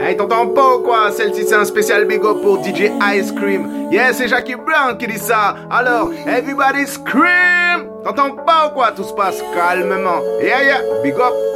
Hey, t'entends pas ou quoi? Celle-ci, c'est un spécial big up pour DJ Ice Cream. Yeah, c'est Jackie Brown qui dit ça. Alors, everybody scream T'entends pas ou quoi? Tout se passe calmement. Yeah, yeah, big up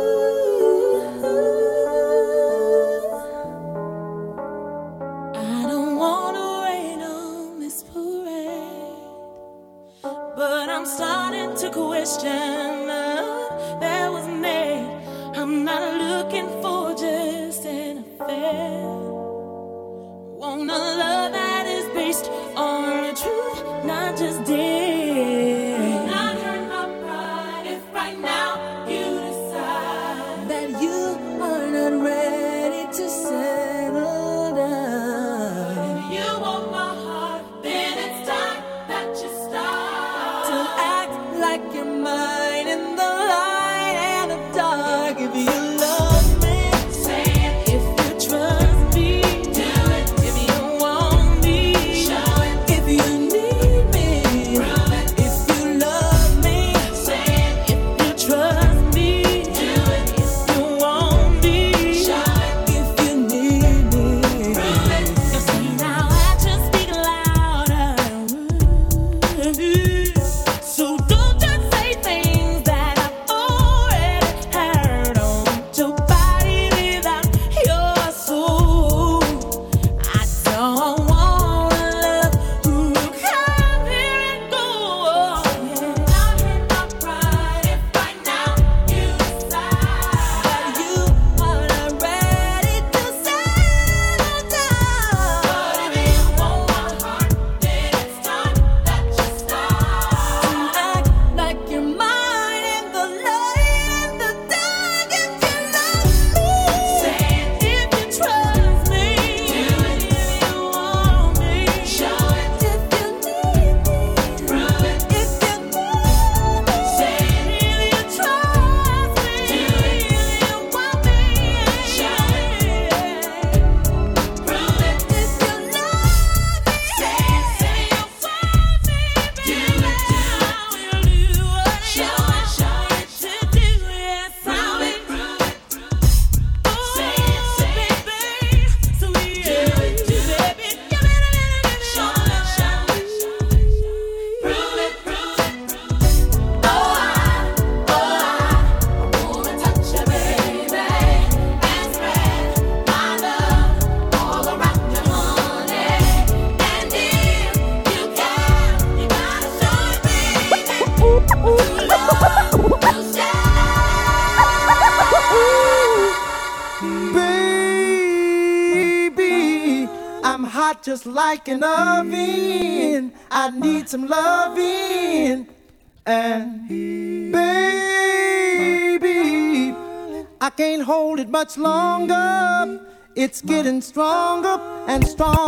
much longer. It's getting stronger and stronger.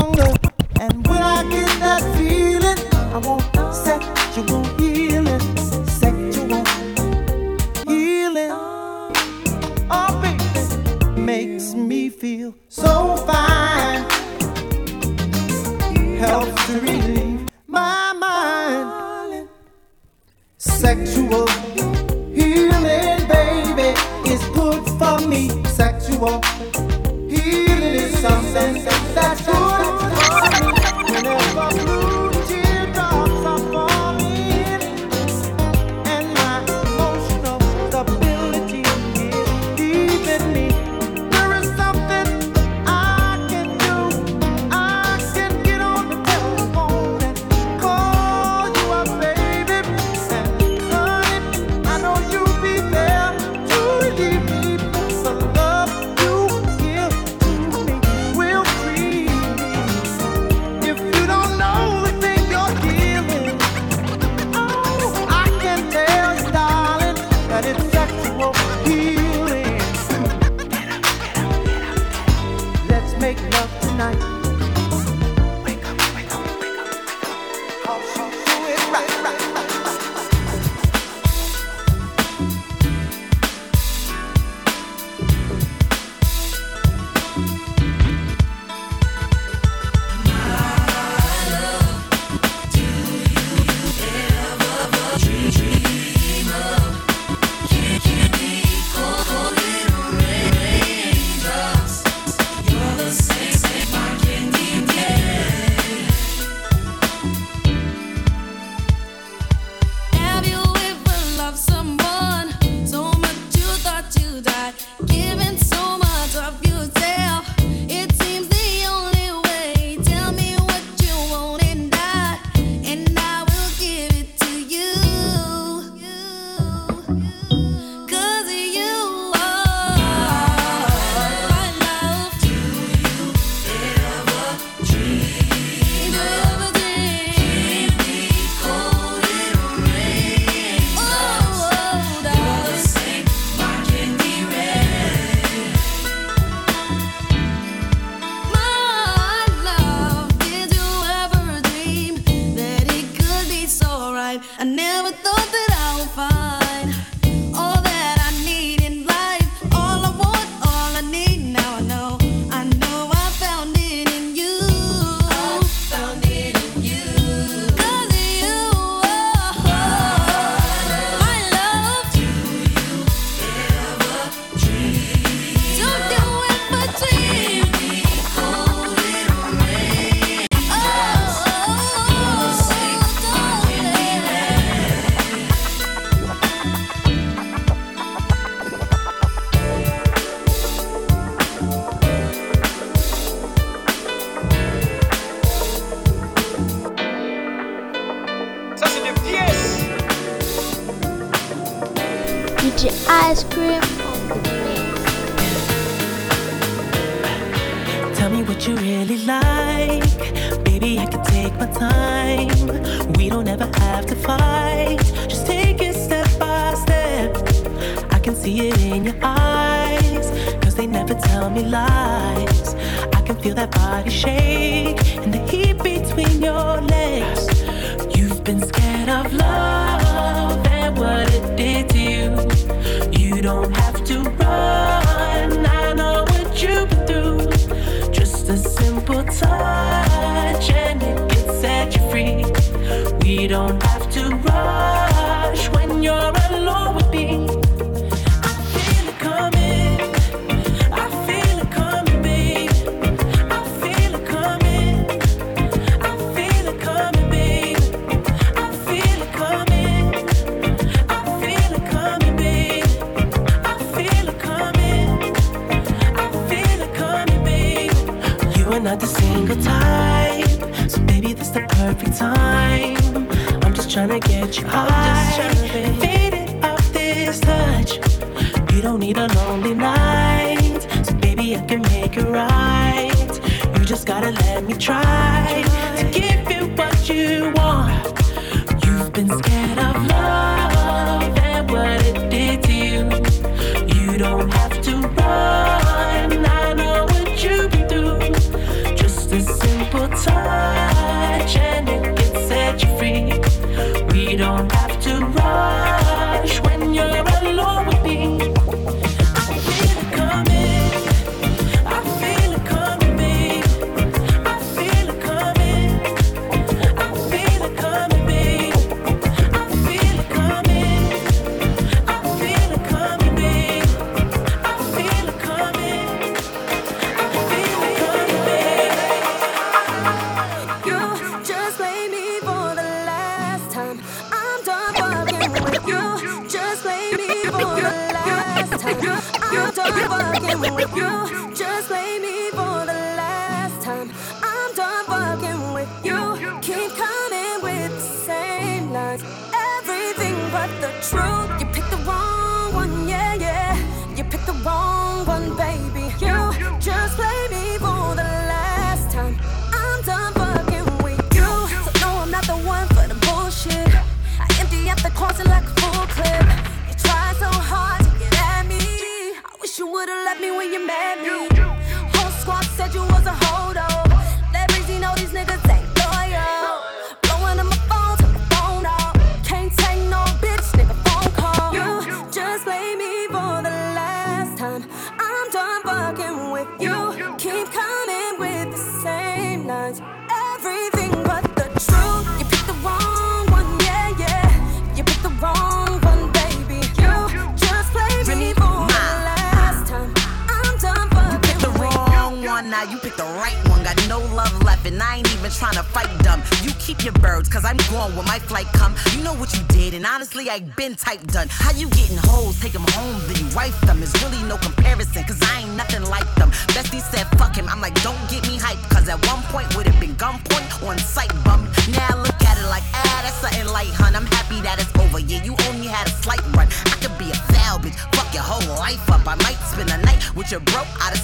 Been type done. How you getting hoes, take them home, then you wife them. Is really no comparison, cause I ain't nothing like them. Bestie said, fuck him. I'm like, don't get me hyped, cause at one point would have been gunpoint on sight bum. Now look at it like, ah, that's something light, hun. I'm happy that it's over. Yeah, you only had a slight run. I could be a foul bitch, fuck your whole life up. I might spend a night with your bro out of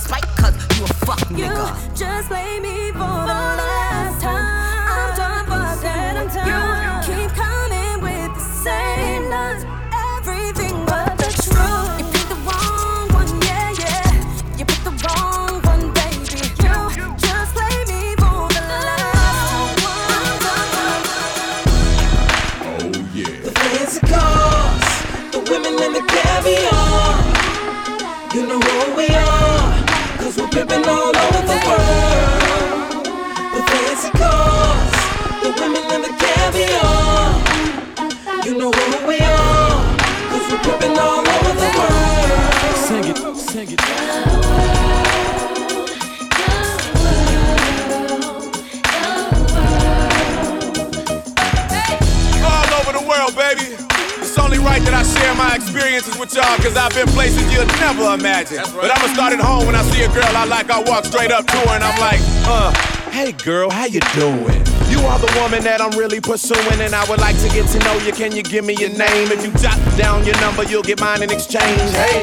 experiences with y'all, cause I've been places you'll never imagine. But I'ma start at home when I see a girl I like, I walk straight up to her and I'm like, uh, hey girl, how you doing? You are the woman that I'm really pursuing, and I would like to get to know you. Can you give me your name? If you jot down your number, you'll get mine in exchange. Hey.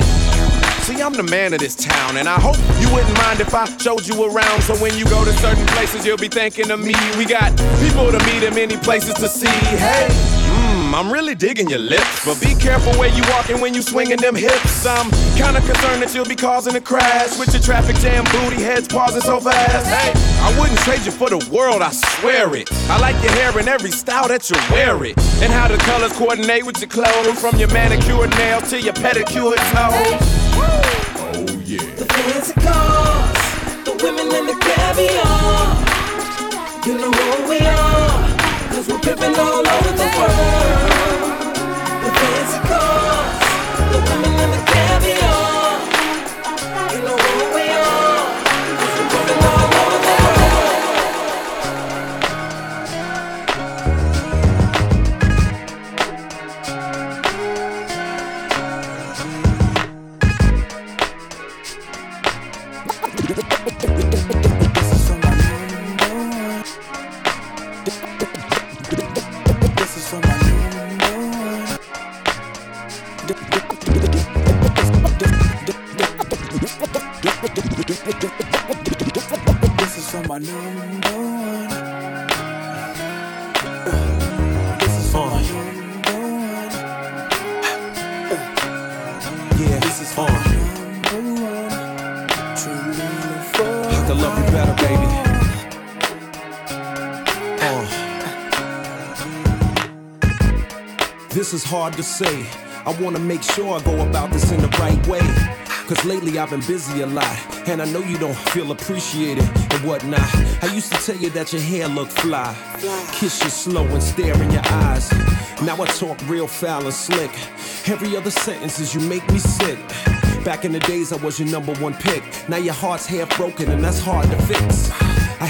See, I'm the man of this town, and I hope you wouldn't mind if I showed you around. So when you go to certain places, you'll be thinking of me. We got people to meet and many places to see. Hey, I'm really digging your lips, but be careful where you walking when you swinging them hips. I'm kinda concerned that you'll be causing a crash with your traffic jam booty heads pausing so fast. Hey, I wouldn't trade you for the world, I swear it. I like your hair in every style that you wear it, and how the colors coordinate with your clothes, from your manicured nails to your pedicured toes. Oh, yeah. The fancy cars, the women and the caviar. You know who we are, pimping all over the world. Hard to say. I wanna make sure I go about this in the right way. Cause lately I've been busy a lot, and I know you don't feel appreciated and whatnot. I used to tell you that your hair looked fly, kiss you slow and stare in your eyes. Now I talk real foul and slick. Every other sentence is you make me sick. Back in the days, I was your number one pick. Now your heart's half broken, and that's hard to fix.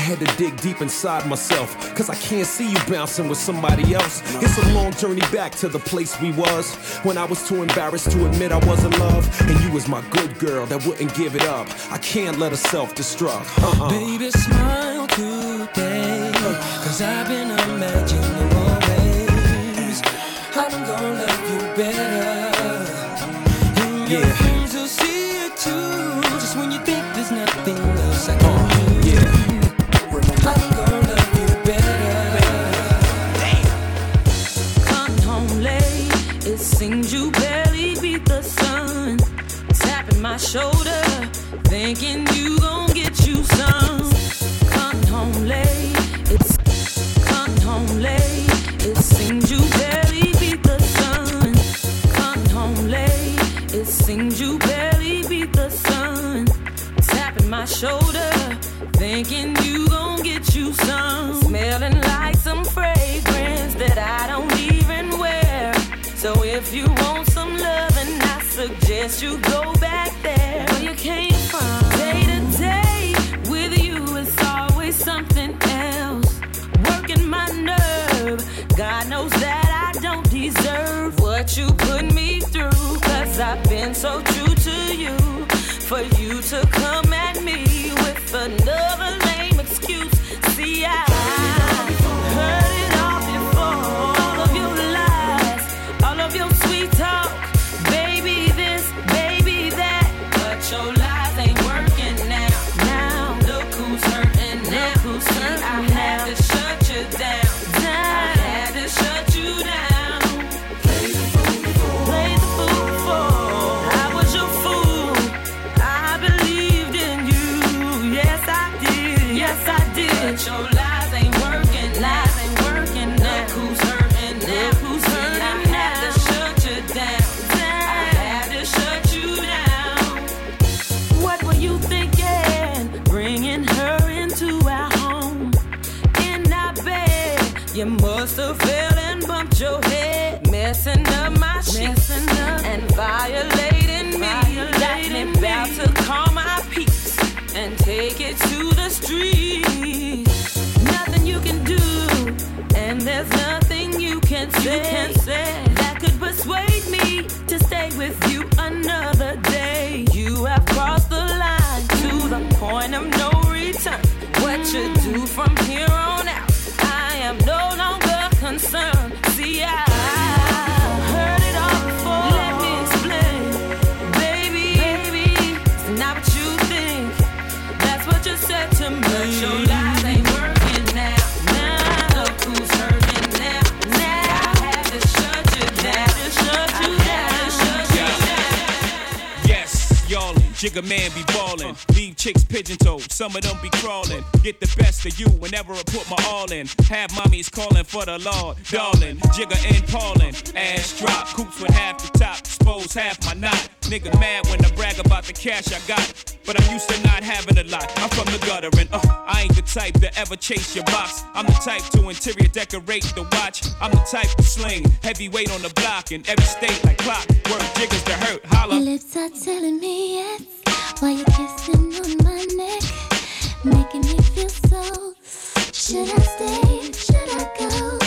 Had to dig deep inside myself, cause I can't see you bouncing with somebody else. It's a long journey back to the place we was when I was too embarrassed to admit I was in love. And you was my good girl that wouldn't give it up. I can't let her self destruct. Uh-uh. Baby, smile today. Cause I've been imagining you gon' get you sung, come home lay. It's come home. Lay, it sings you barely beat the sun. Cunt home lay, it sings you barely beat the sun. Slapping my shoulder, thinking you gon' get you sung. Smellin' like some fragrance that I don't even wear. So if you want some loving, I suggest you go back you put me through. Cause I've been so Jigga man be ballin', leave chicks pigeon toed, some of them be crawlin'. Get the best of you whenever I put my all in. Have mommies callin' for the law, darling. Jigga and Paulin', ass drop, coops with half the top, expose half my knot. Nigga mad when I brag about the cash I got, but I'm used to not having a lot. I'm from the gutter and uh, I ain't the type to ever chase your box. I'm the type to interior decorate the watch. I'm the type to sling heavyweight on the block in every state like clock. Work jiggers to hurt, holla. Your lips are telling me yes while you're kissing on my neck, making me feel so. Should I stay? Should I go?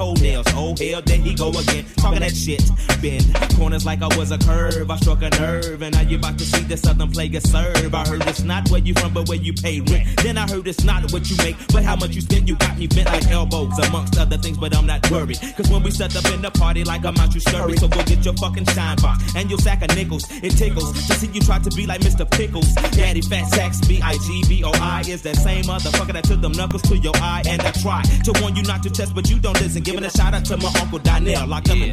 Toenails. Oh, hell, there he go again. Talking that shit. Bend corners like I was a curve. I struck a nerve. And now you about to see the southern player serve. I heard it's not where you from, but where you pay rent. Then I heard it's not what you make, but how much you spend. You got me bent like elbows, amongst other things, but I'm not worried. Cause when we set up in the party, like I'm out, you scurry. So go get your fucking shine box and your sack of nickels. It tickles to see you try to be like Mr. Pickles. Daddy Fat Sacks, B I G B O I is that same motherfucker that took them knuckles to your eye. And I try to warn you not to test, but you don't listen. Giving a shout out to my Uncle Donnell, locked up in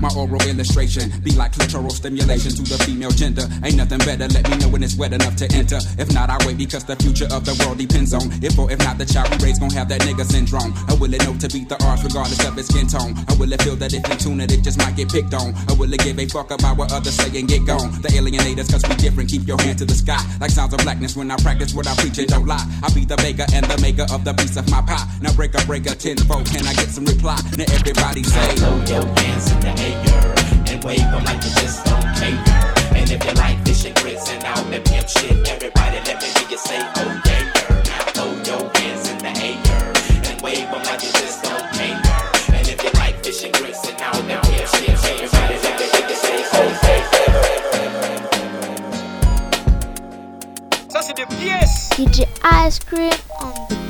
my oral illustration. Be like clitoral stimulation to the female gender. Ain't nothing better, let me know when it's wet enough to enter. If not, I wait because the future of the world depends on if or if not the child we raise gon' have that nigga syndrome. I will it know to beat the odds regardless of its skin tone? I will it feel that if you tune it, it just might get picked on? I will it give a fuck about what others say and get gone? The alienators, cause we different, keep your hand to the sky. Like sounds of blackness when I practice what I preach and don't lie. I be the baker and the maker of the piece of my pie. Now break a break a tenfold, can I get some reply? Now everybody say, Throw your hands in the air and wave them like you just don't care. And if you like fish and grits and all that pimp shit, everybody let me hear you say, oh yeah, girl. Now throw your hands in the air and wave them like you just don't care. And if you like fish and grits and all that pimp shit, everybody let me hear you say, oh Ça, c'est des pièces. DJ Ice Cream on the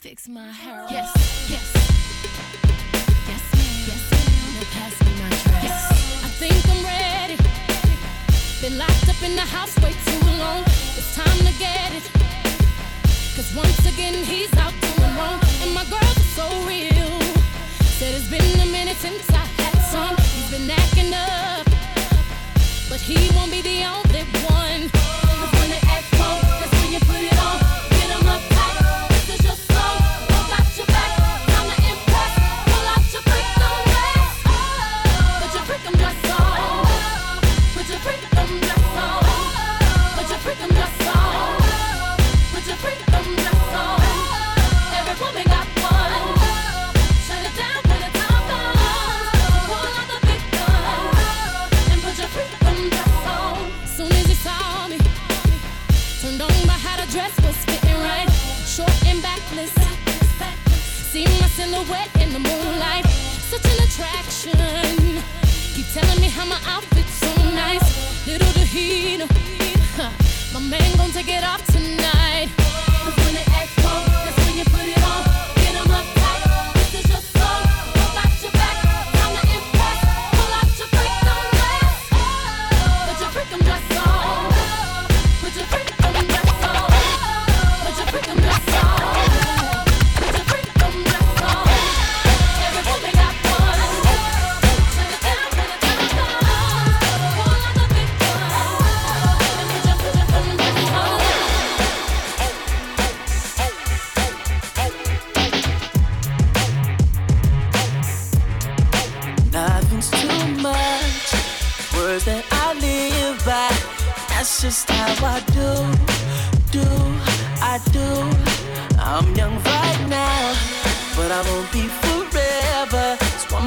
fix my hair. Yes, yes. Yes, ma'am. Yes, ma'am. Pass me my dress. I think I'm ready. Been locked up in the house way too long. It's time to get it. Cause once again, he's out doing wrong. And my girls are so real. Said it's been a minute since I had some. He's been acting up. But he won't be the only one. In the moonlight. Such an attraction. Keep telling me how my outfit's so nice. Little to heat. My man gon' take it off tonight.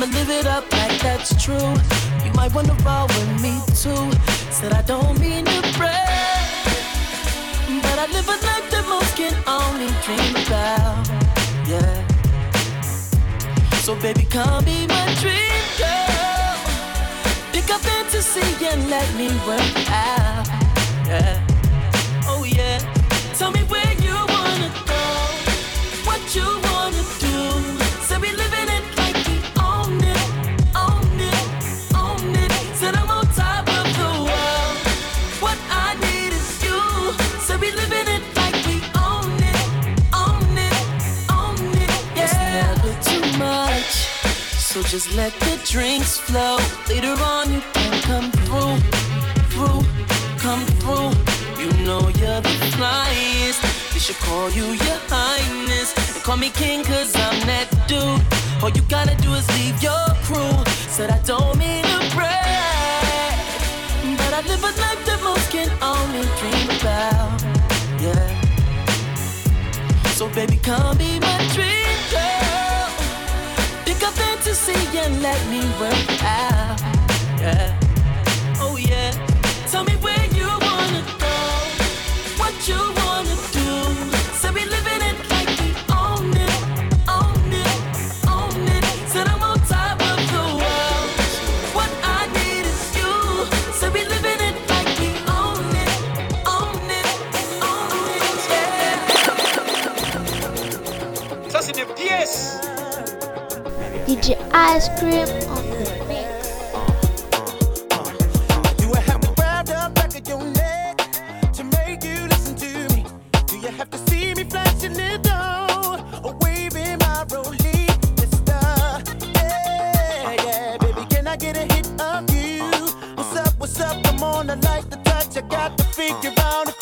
I'ma live it up like that's true. You might wanna roll with me too. Said I don't mean to brag, but I live a life that most can only dream about. Yeah. So baby, come be my dream girl. Pick up fantasy and let me work out. Yeah. Oh yeah. Tell me where you wanna go, what you wanna just let the drinks flow. Later on, you can come through, through, come through. You know you're the flyest. They should call you your highness. And call me king, cause I'm that dude. All you gotta do is leave your crew. Said I don't mean to brag. But I live a life that most can only dream about. Yeah. So baby, come be my dream girl. Up fantasy and let me work out. Yeah. Oh yeah. Tell me where you wanna go, what you hit of you? What's up, what's up? Come on, I like the touch. I got to figure out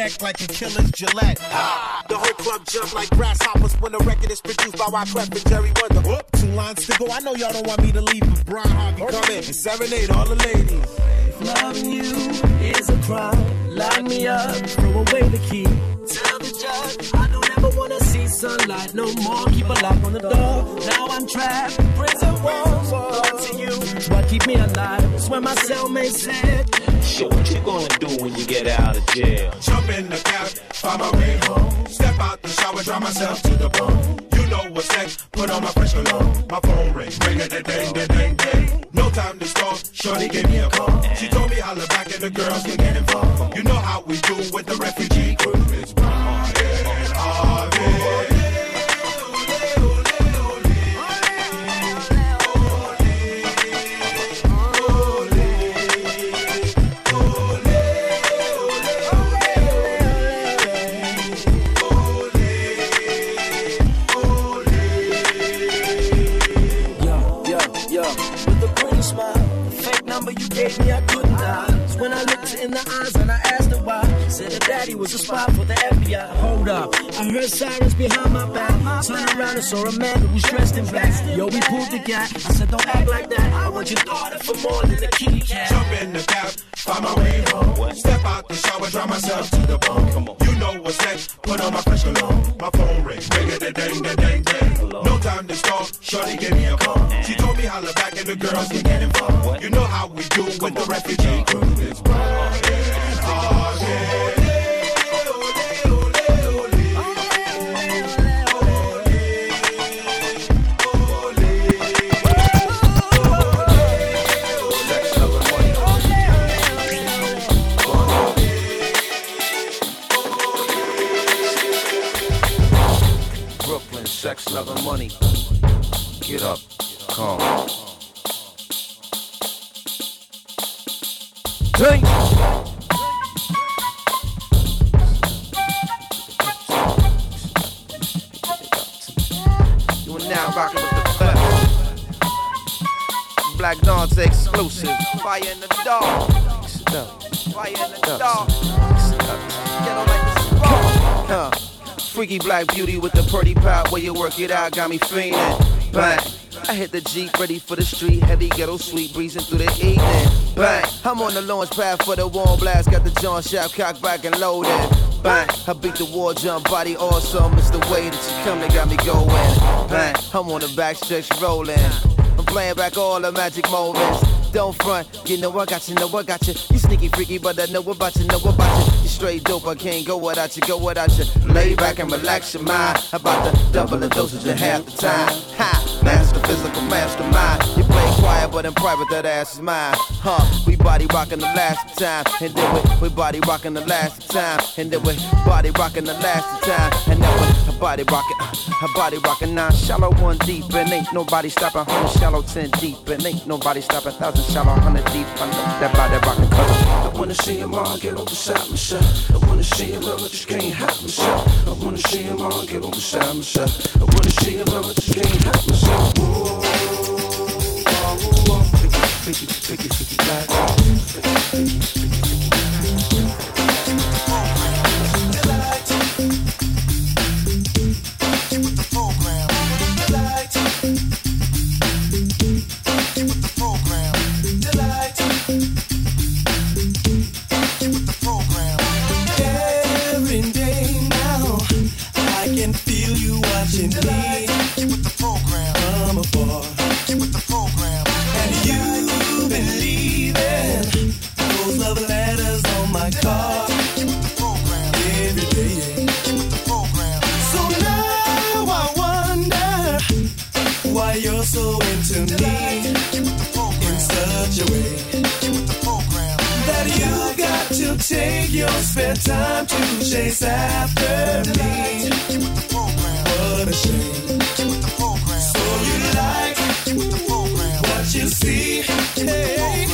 neck like a killer's Gillette. Ah, the whole club jump like grasshoppers when the record is produced by Wyclef and Jerry Wonder. Whoop, two lines to go. I know y'all don't want me to leave, but Brian Harvey come in and serenade all the ladies. Loving you is a crime. Lock me up, throw away the key. Tell the judge I don't ever wanna see sunlight no more. Keep a lock on the door. Now I'm trapped. Prison walls, up to you. What keep me alive? It's when my cellmate said. So what you gonna do when you get out of jail? Jump in the cab, find my way home. Step out the shower, dry myself to the bone. You know what's next, put on my fresh cologne. My phone ring, ring it, ding, ding, ding, ding. No time to stall, shorty gave me a call. She told me holla back and the girls can get involved. You know how we do with the refugee crew. It's me, I couldn't dial. When I looked in the eyes and I asked her why. Said her daddy was a spy for the FBI. Hold up, I heard sirens behind my back. Turn around and saw a man who was dressed in black. Yo, we pulled the gap. I said, don't act like that. I want your daughter for more than a kitty cat. Jump in the cab, find my way home. Step out the shower, dry myself to the bone. Come on. You know what's next, put on my fresh cologne. My phone rings, ring, ring it, ding, ding, ding, ding. No time to stall, shorty gave me a call. She told me holla back and the girls can get involved. You know how we do with the refugee crew. It's sex, love, and money. Get up, come on. Drink. You are now rocking with the best. Black Dante exclusive. Fire in the dark. Fire in the dark. Ghetto like this. Freaky black beauty with the pretty pop where you work it out got me fiending. Bang. I hit the Jeep ready for the street, heavy ghetto sweet breezing through the evening. Bang. I'm on the launch pad for the warm blast, got the John Shaft cocked back and loaded. Bang. I beat the war jump, body awesome. It's the way that you come that got me going. Bang. I'm on the back stretch rolling. I'm playing back all the magic moments. Don't front, you know I got you, know I got you. You sneaky freaky, but I know about you, know about you. Straight dope, I can't go without you, go without you. Lay back and relax your mind. About to double the dosage in half the time. Ha, master physical mastermind. You play quiet, but in private that ass is mine. Huh? We body rocking the last time, and then we we body rocking the last time, and then we body rocking the last time, and then we body rocking, uh, her body rocking nine shallow one deep, and ain't nobody stopping hundred shallow ten deep, and ain't nobody stopping thousand shallow hundred deep. I know that body rocking color. I wanna see him all get on beside myself. I wanna see him I just can't help myself. I wanna see him all get on beside myself. I wanna see him I just can't help myself. Whoa, whoa, whoa, freaky, freaky, freaky, freaky, black. Freaky, freaky, spare time to chase after me. What a shame. So you like what you see. Hey.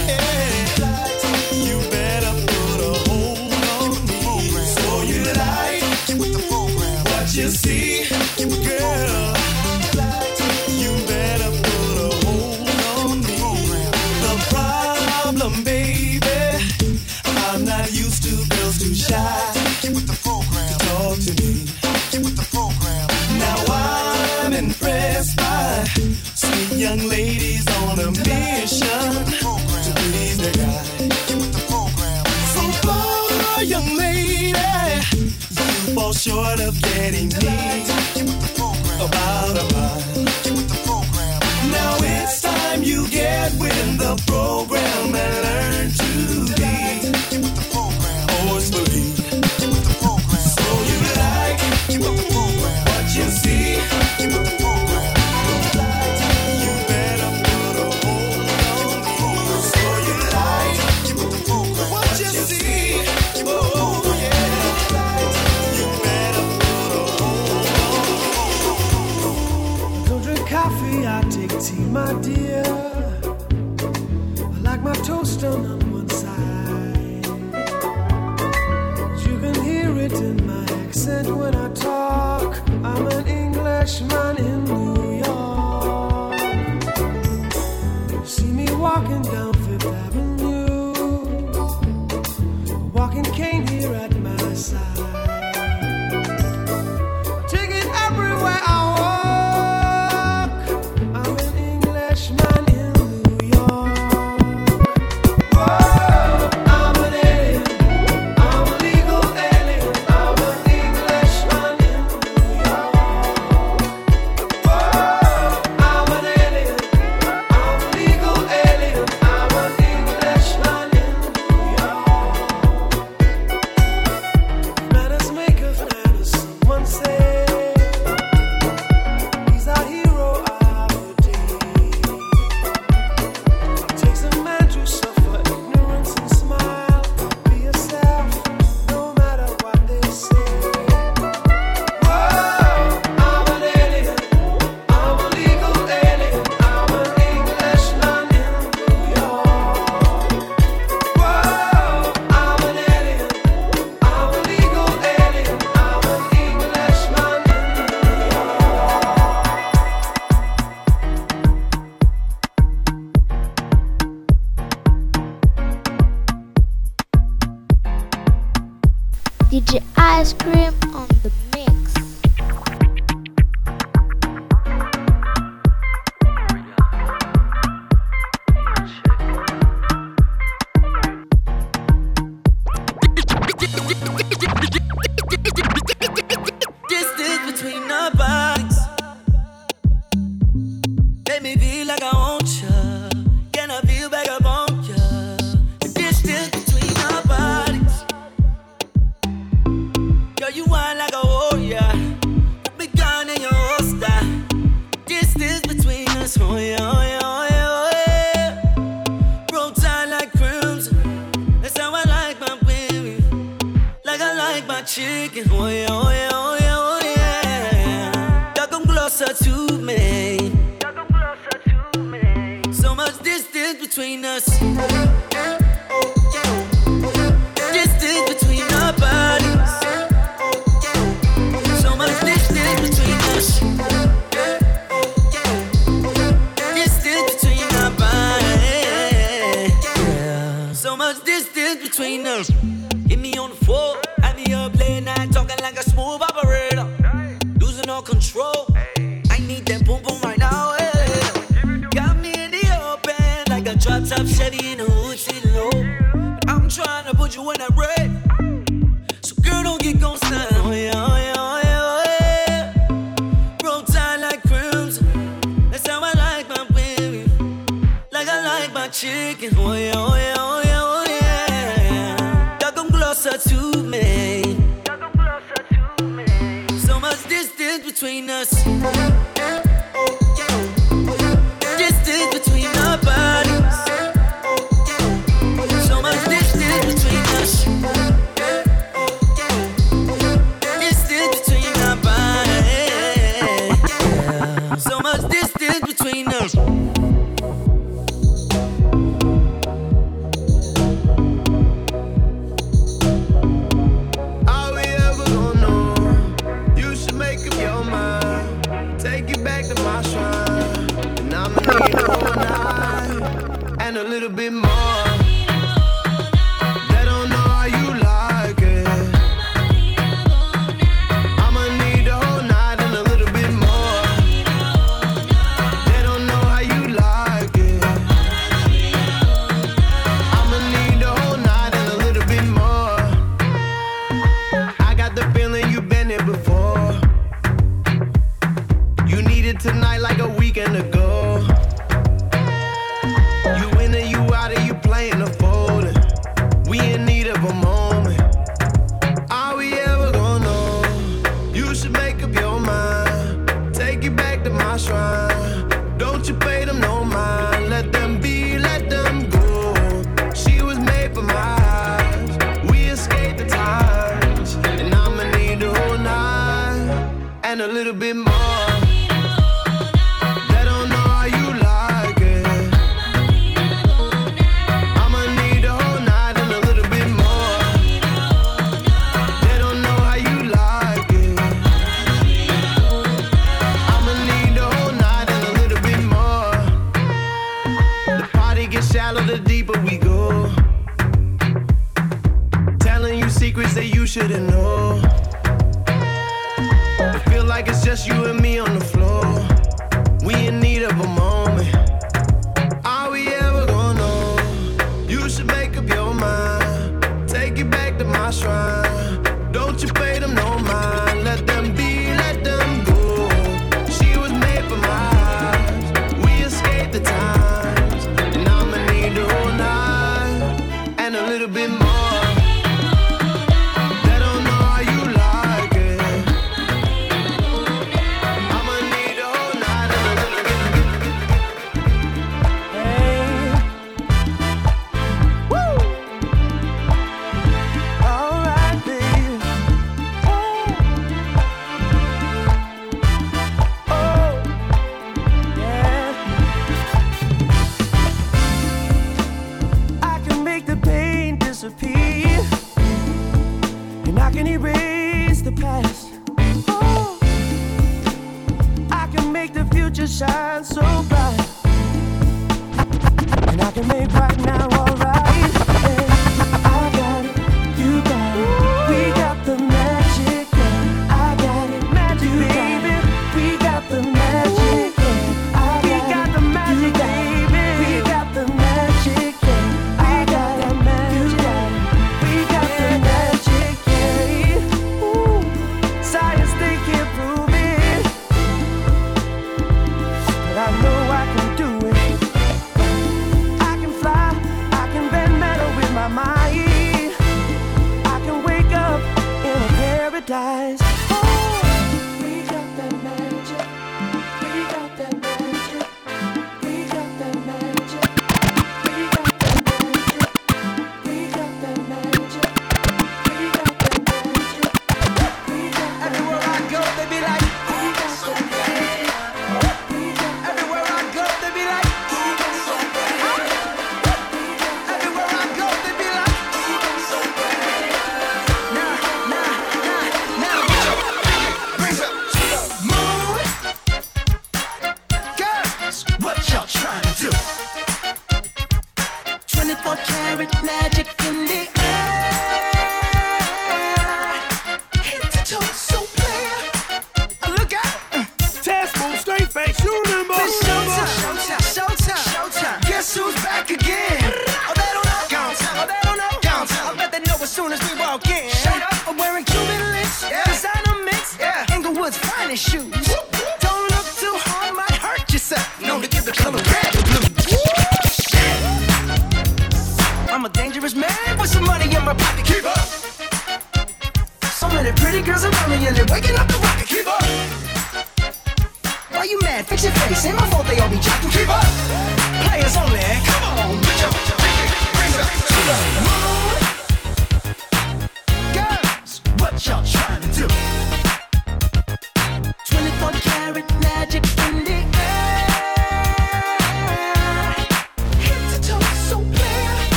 you're at my side. to me. So much distance between us.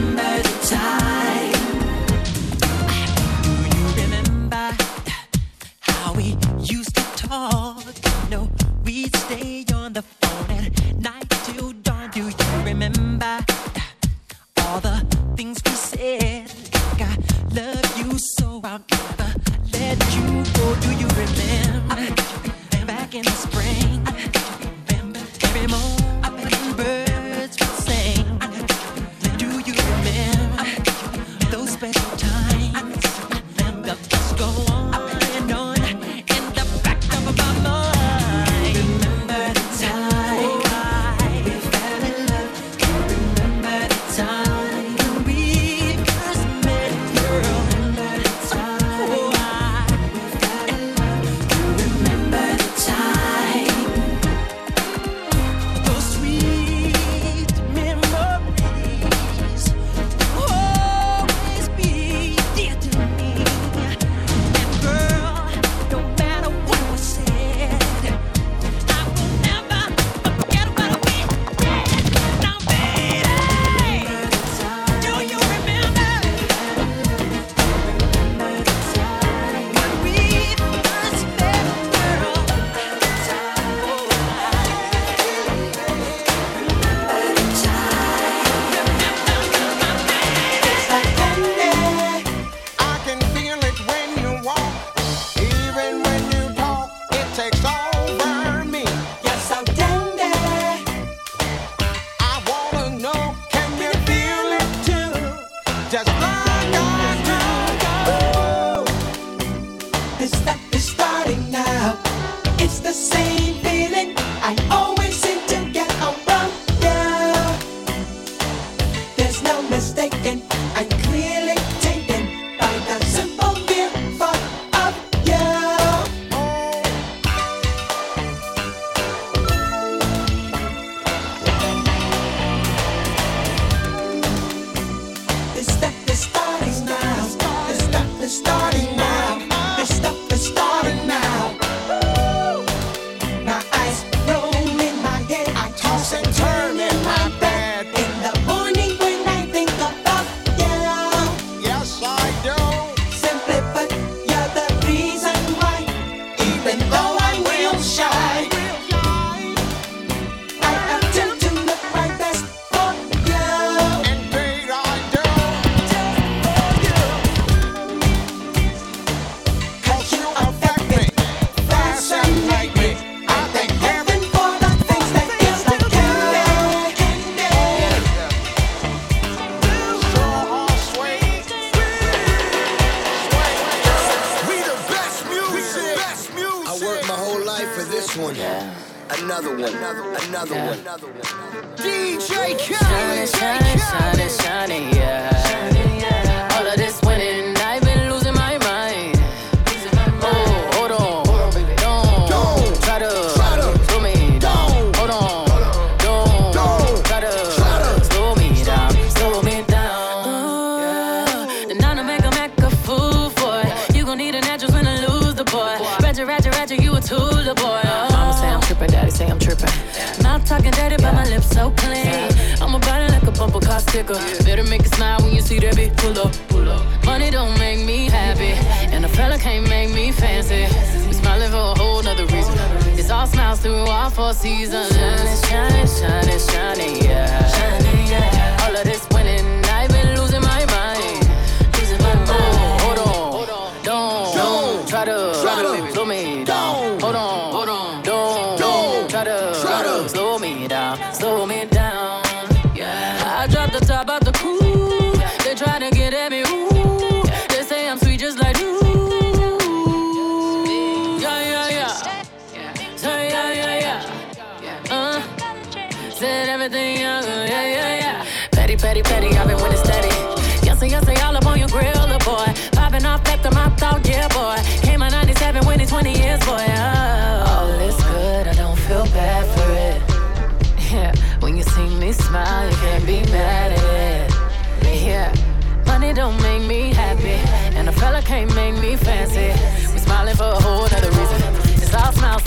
Remember the time?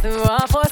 Through all four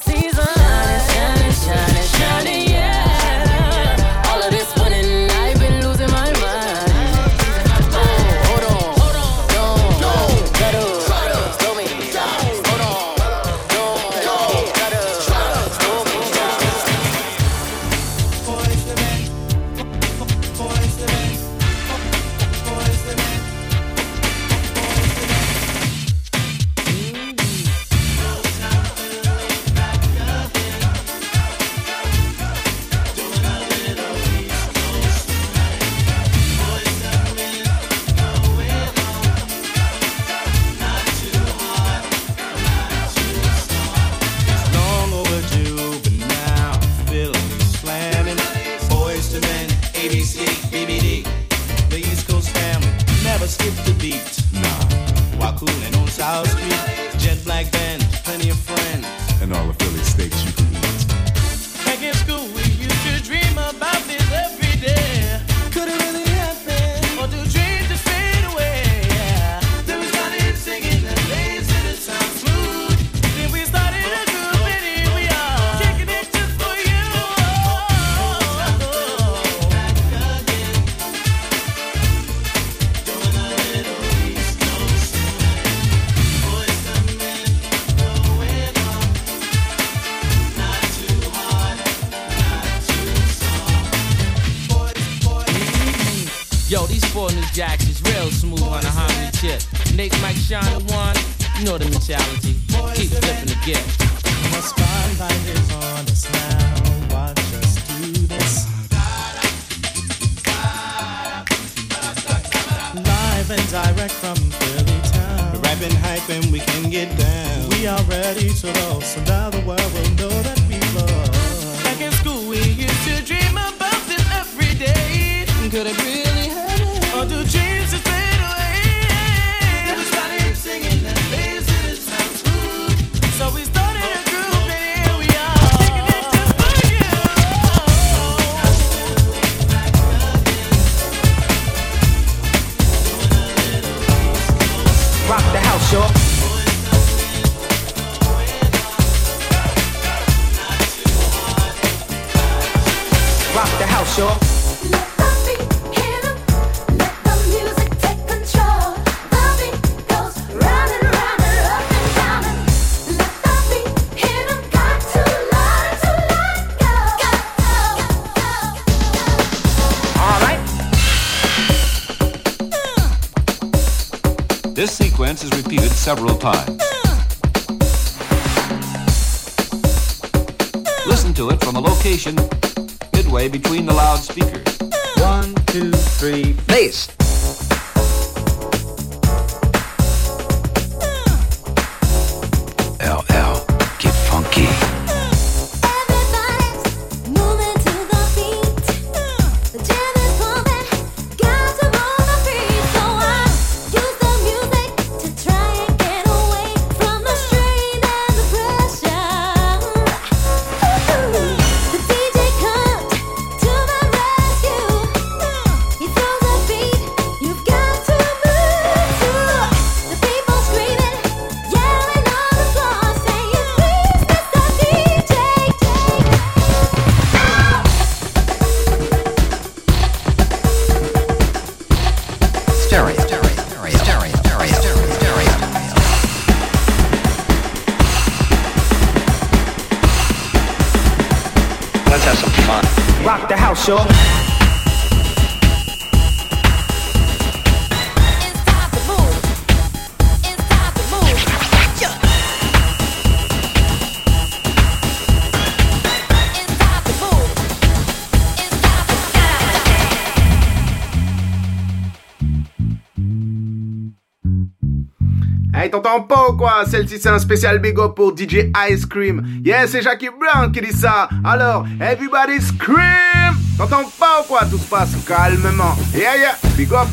Celle-ci, c'est un spécial big up pour DJ Ice Cream. Yeah, c'est Jackie Brown qui dit ça. Alors, everybody scream T'entends pas ou quoi? Tout se passe calmement. Yeah, yeah, big up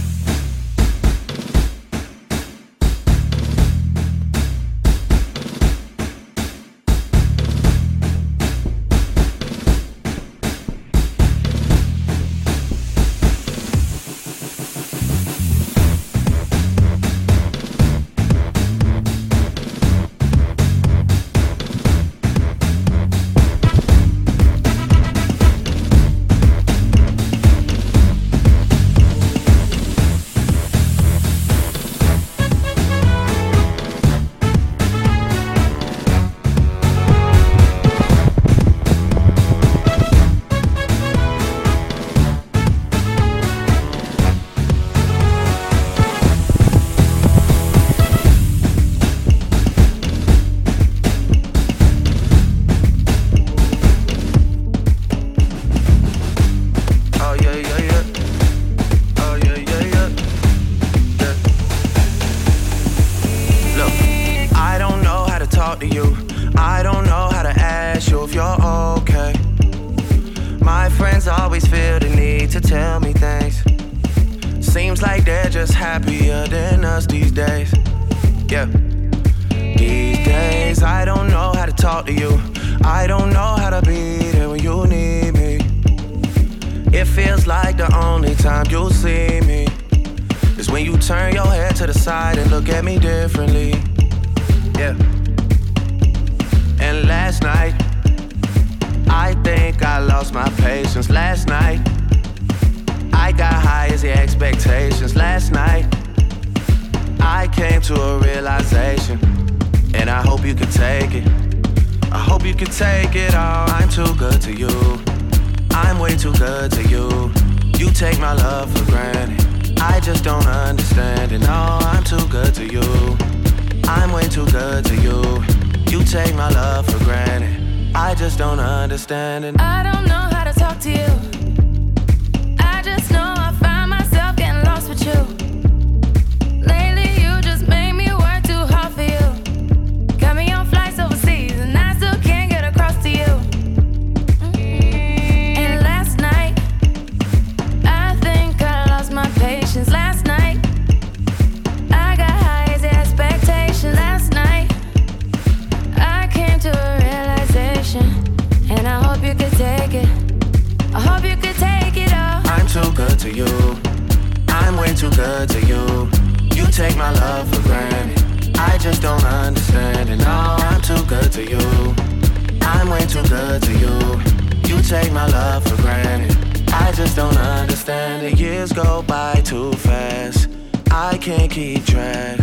understand it. Years go by too fast. I can't keep track.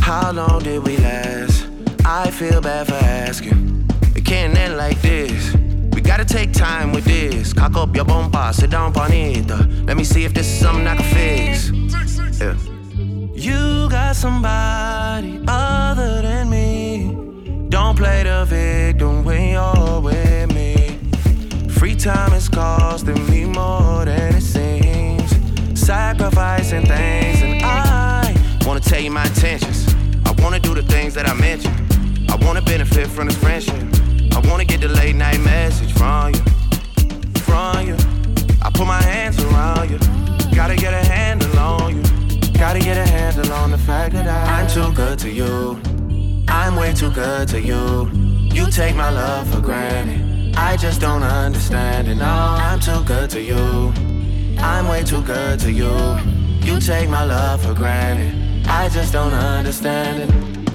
How long did we last? I feel bad for asking. It can't end like this. We gotta take time with this. Cock up your bomba, sit down, panita. Let me see if this is something I can fix. Yeah. You got somebody other than me. Don't play the victim when you're with me. Free time is costing me more than it seems. Sacrificing things, and I wanna tell you my intentions. I wanna do the things that I mentioned. I wanna benefit from this friendship. I wanna get the late night message from you, from you. I put my hands around you. Gotta get a handle on you. Gotta get a handle on the fact that I, I'm too good to you. I'm way too good to you. You take my love for granted. I just don't understand it. No, I'm too good to you. I'm way too good to you. You take my love for granted. I just don't understand it.